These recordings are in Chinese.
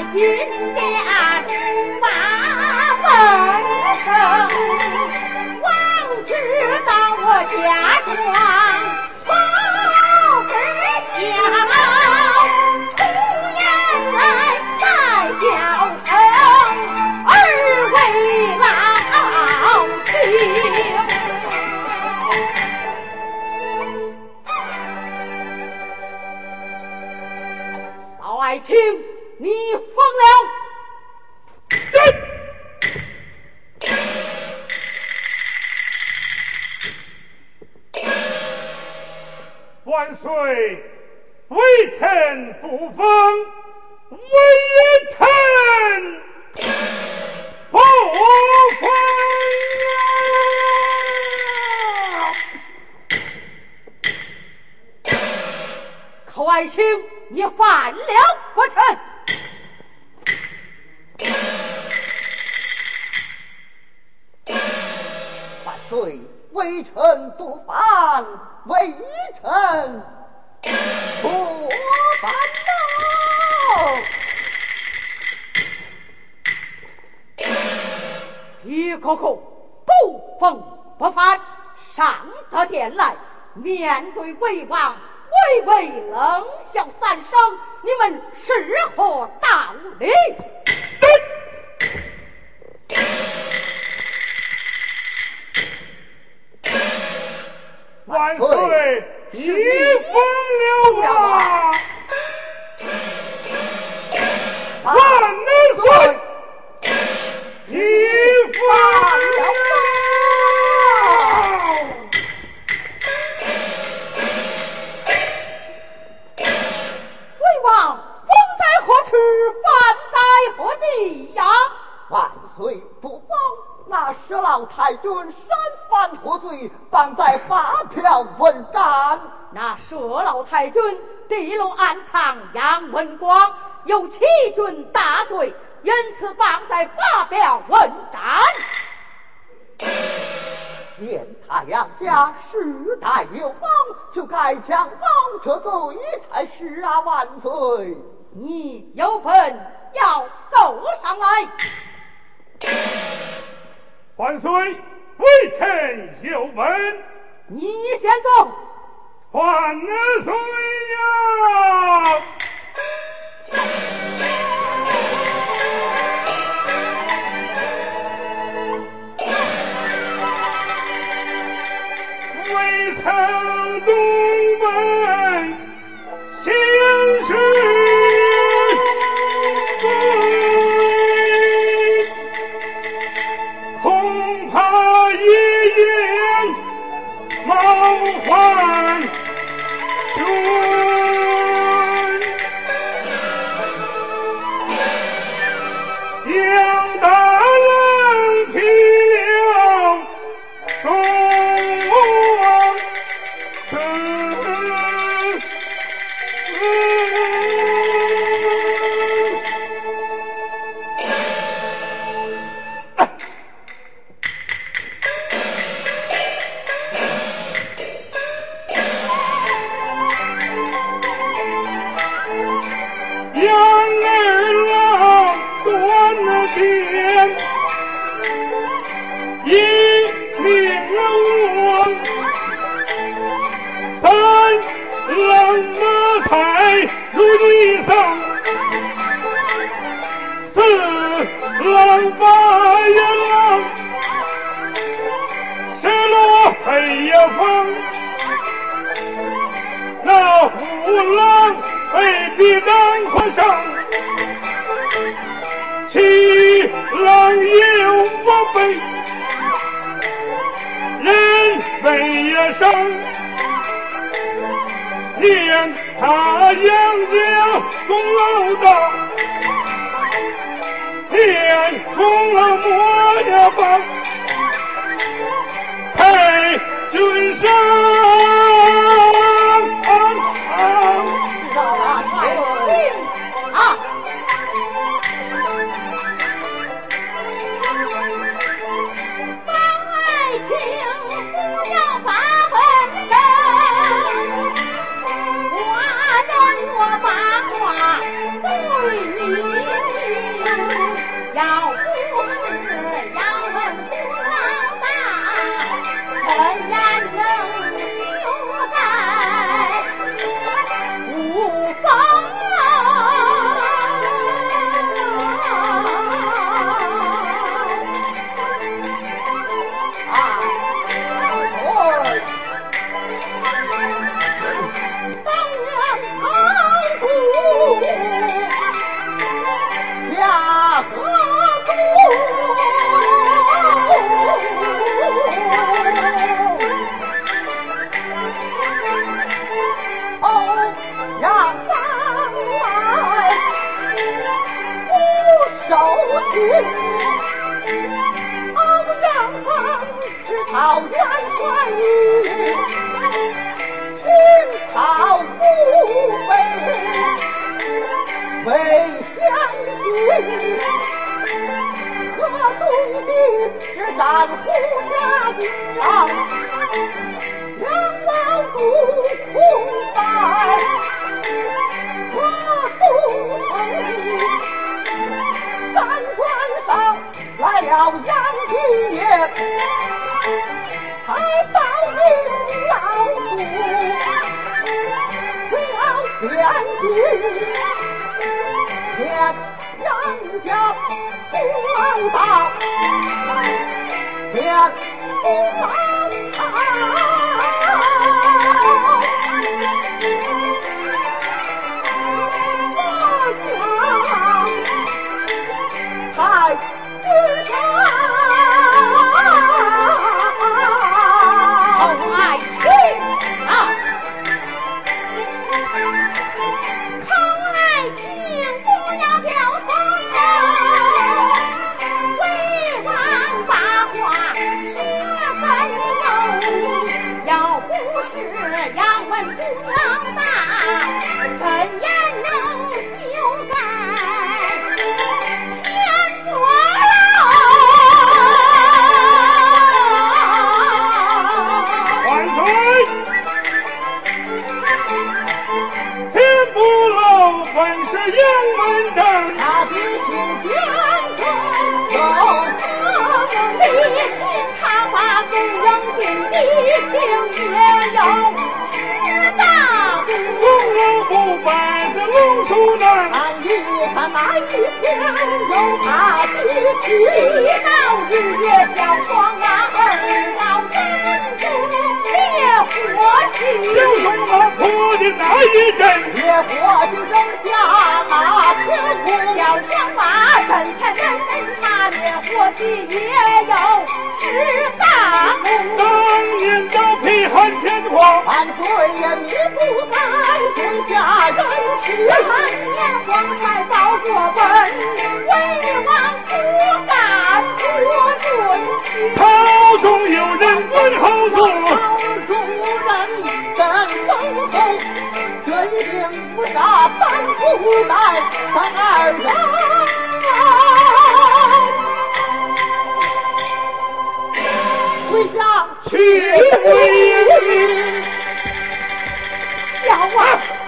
请在金殿把本生，王知道我家庄。对，微臣不封。面对魏王。微微冷笑三声，你们是何道理？万岁，文广，有欺君大罪，因此放在发表文斩。念他杨家世代有王，就该将王这罪才是啊！万岁。你有本要奏上来，万岁，微臣有本，你先奏。万岁呀！好，欢迎。来把月亮，失落黑夜风。那虎狼未必能还上，七狼也无悲，人被也伤。你看他样子呀，功劳大。万军。不要。还保你老母，只天地天人家不王道，天不。宋老大真也能修改天不老，万岁。天不老，本是文正，他比秦公有，他把宋也。摆着龙首那忙一忙一天，又怕自己到日月小双那二老真前火气，就用我泼的那一阵烈火去扔下马屁股，小双马跟前。年纪也有十大功，当年大辟汉天皇，万岁呀！你不干，天下人死。当年皇太保过本，魏王不敢多尊。朝中有人问候宫，朝中人敢恭候，这一顶不杀，但无奈，但无奈。去。回，小王。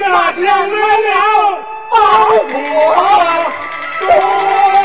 那将来了包国中。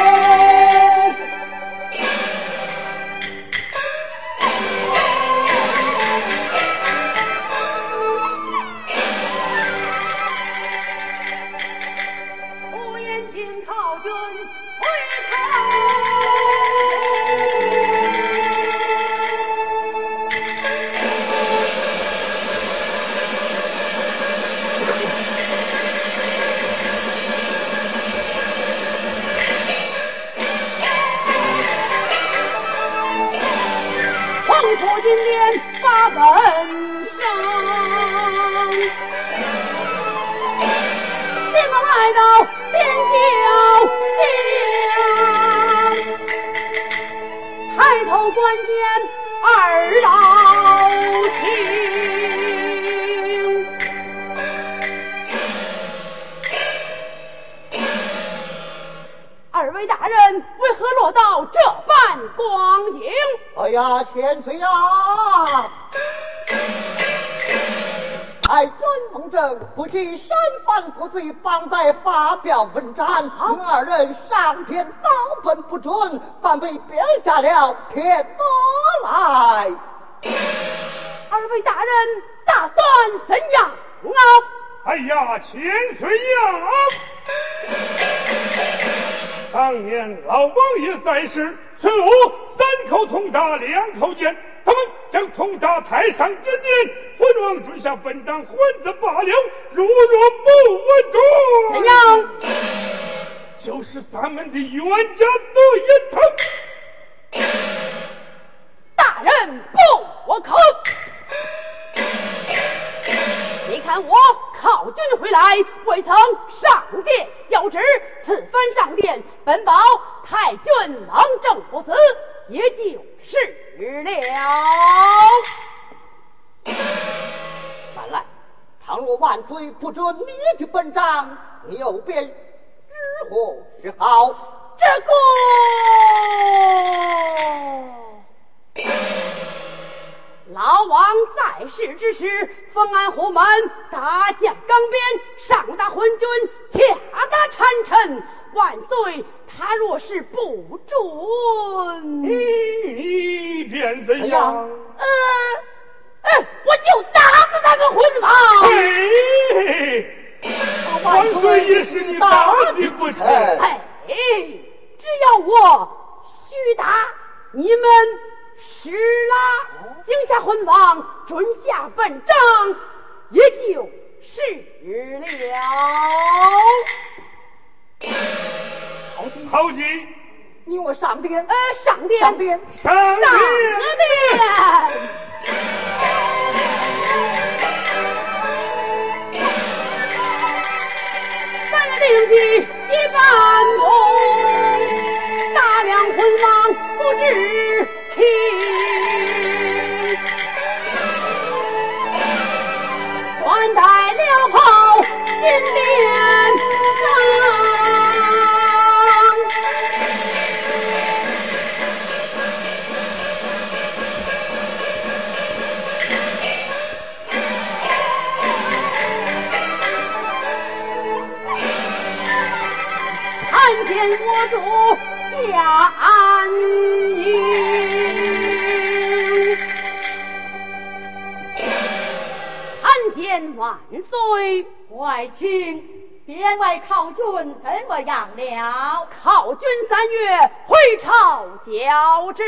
呀，千岁呀！哎，袁梦正不计身犯国罪，绑在发表文章，你二人上天保本不准，反被贬下了天魔来。二位大人打算怎样啊？哎呀，千岁呀！当年老王爷在世，赐我三口铜铡，两口剑，他们将铜铡抬上金殿，昏王准下本章还则罢了，如若不稳住，怎样？就是咱们的冤家对头。大人不我可！你看我好军回来，未曾上殿交旨，此番上殿，本保太君能正不死，也就是了。慢来，倘若万岁不准你的本章，你又便如何是好？这个王在世之时，封安虎门，大将钢鞭，上打昏君，下打谗臣。万岁，他若是不准，你便怎样？呃呃，我就打死他个昏王！嘿，万岁也是你打的不成？哎，只要我虚打，你们施拉惊吓昏王，准下本章，也就是了。好计，好计，你我上殿，呃，上殿，上殿，上上殿。见万岁。外卿，边外考军怎么样了？考军三月回朝交旨。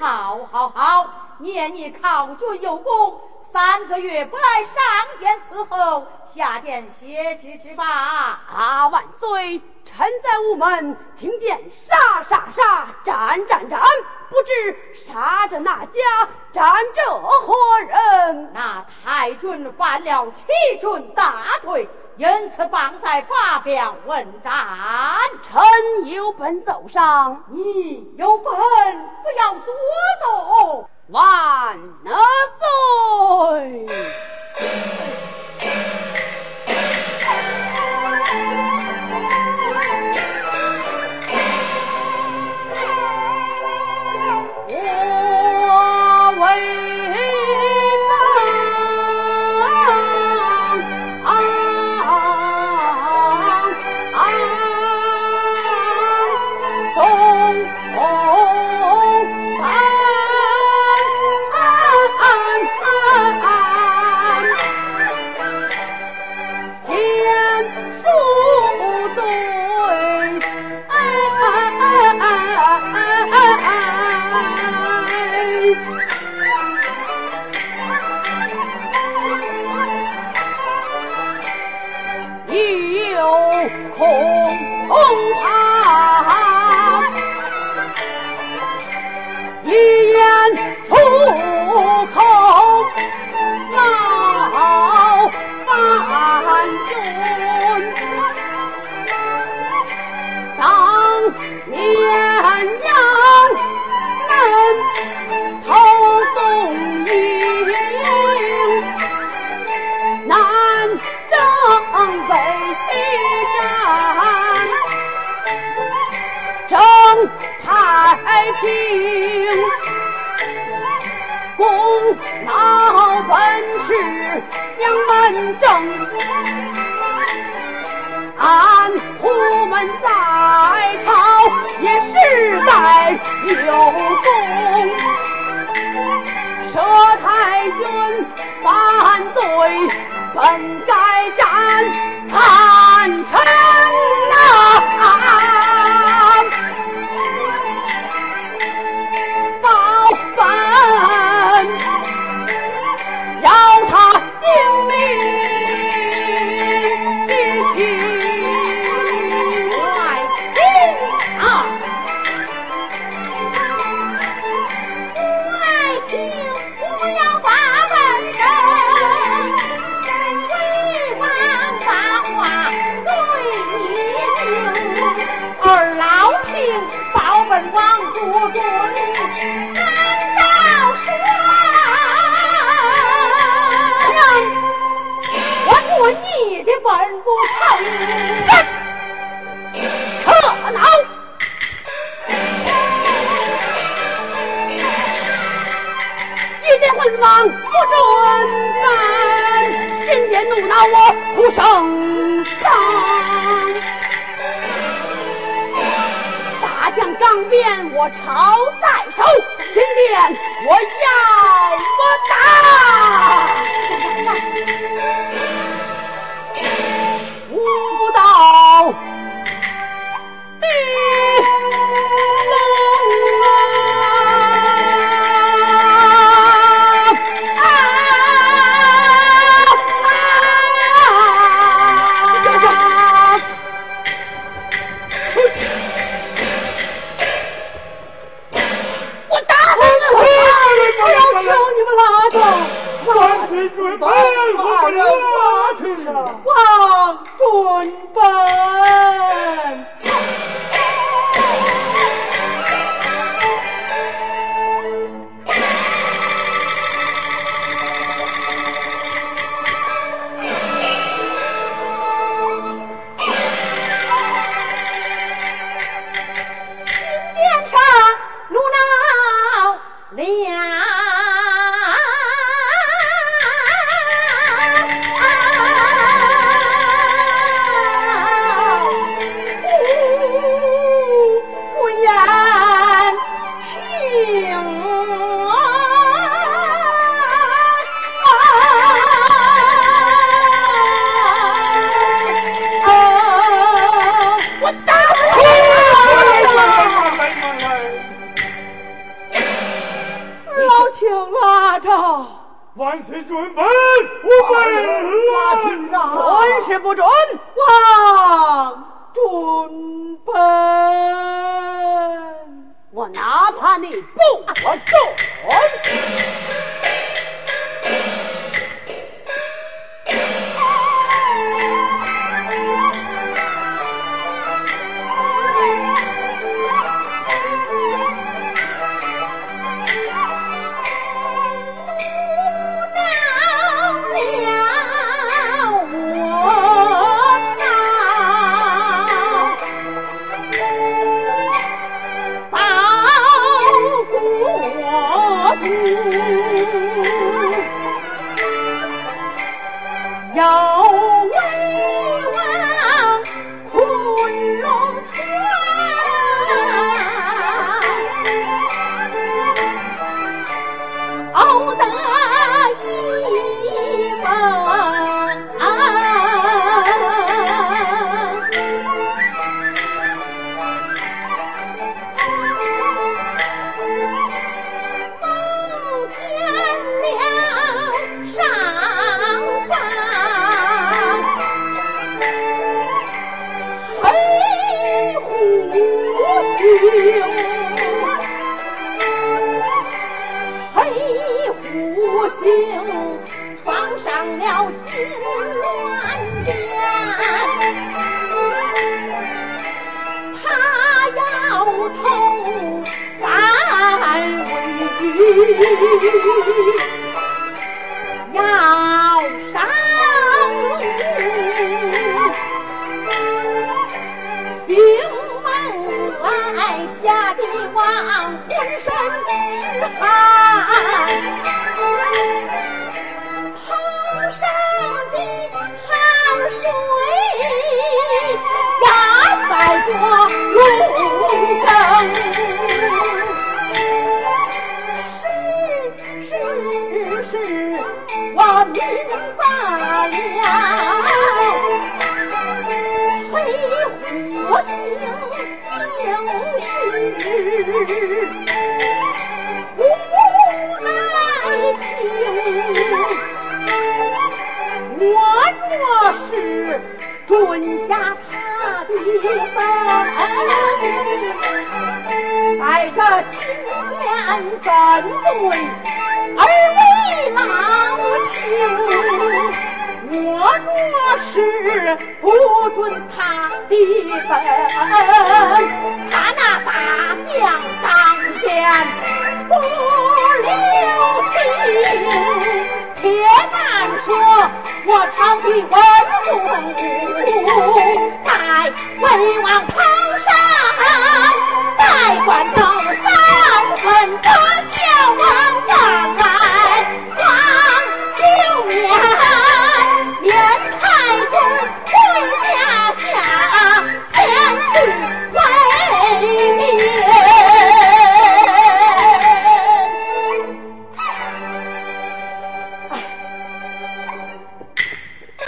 好，好，好，念你考军有功，三个月不来上殿伺候，下殿歇息去吧。啊，万岁！臣在午门听见杀杀杀，斩斩斩，不知杀着哪家，斩着何人？那太君犯了欺君大罪，因此绑在发表问斩。臣有本奏上，你有本，不要多奏。万岁！正，俺虎门在朝也是在有功，佘太君犯罪本该。朝在手今天我要么打。头上的汗水压在过炉灯，是是是，我明白了，飞火星就是。饮下他的本在这金殿森对二位老卿我若是不准他的本他那大将当天不留情且慢说我朝的文武，在威王堂山，待管到三分德教。